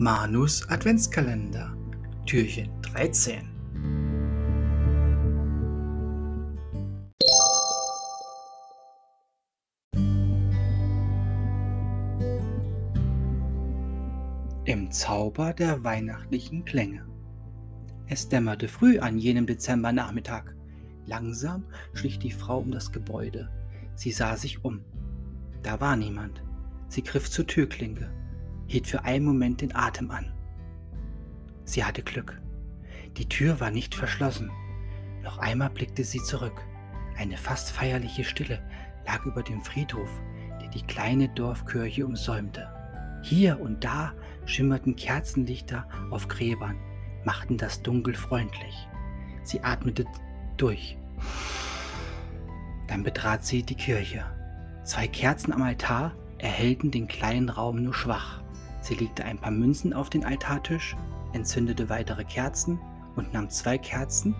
Manus Adventskalender, Türchen 13. Im Zauber der weihnachtlichen Klänge. Es dämmerte früh an jenem Dezembernachmittag. Langsam schlich die Frau um das Gebäude. Sie sah sich um. Da war niemand. Sie griff zur Türklinke, hielt für einen Moment den Atem an. Sie hatte Glück. Die Tür war nicht verschlossen. Noch einmal blickte sie zurück. Eine fast feierliche Stille lag über dem Friedhof, der die kleine Dorfkirche umsäumte. Hier und da schimmerten Kerzenlichter auf Gräbern, machten das Dunkel freundlich. Sie atmete durch. Dann betrat sie die Kirche. Zwei Kerzen am Altar erhellten den kleinen Raum nur schwach. Sie legte ein paar Münzen auf den Altartisch, entzündete weitere Kerzen und nahm zwei Kerzen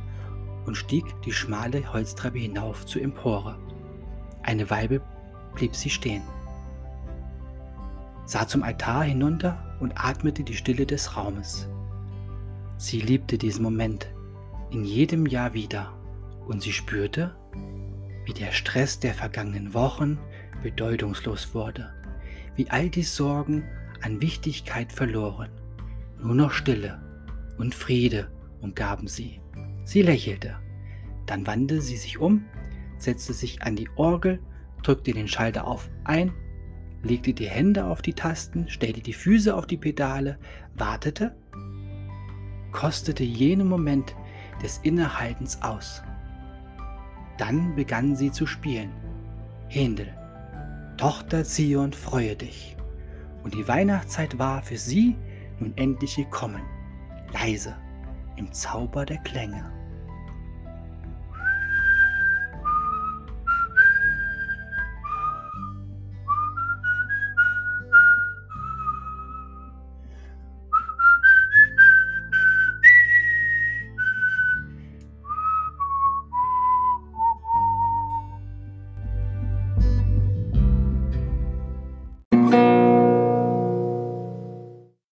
und stieg die schmale Holztreppe hinauf zur Empore. Eine Weile blieb sie stehen, sah zum Altar hinunter und atmete die Stille des Raumes. Sie liebte diesen Moment in jedem Jahr wieder und sie spürte, wie der Stress der vergangenen Wochen bedeutungslos wurde, wie all die Sorgen an Wichtigkeit verloren. Nur noch Stille und Friede umgaben sie. Sie lächelte. Dann wandte sie sich um, setzte sich an die Orgel, drückte den Schalter auf ein, legte die Hände auf die Tasten, stellte die Füße auf die Pedale, wartete, kostete jenen Moment des Innehaltens aus. Dann begann sie zu spielen. Händel, Tochter Zion, freue dich. Und die Weihnachtszeit war für sie nun endlich gekommen, leise im Zauber der Klänge.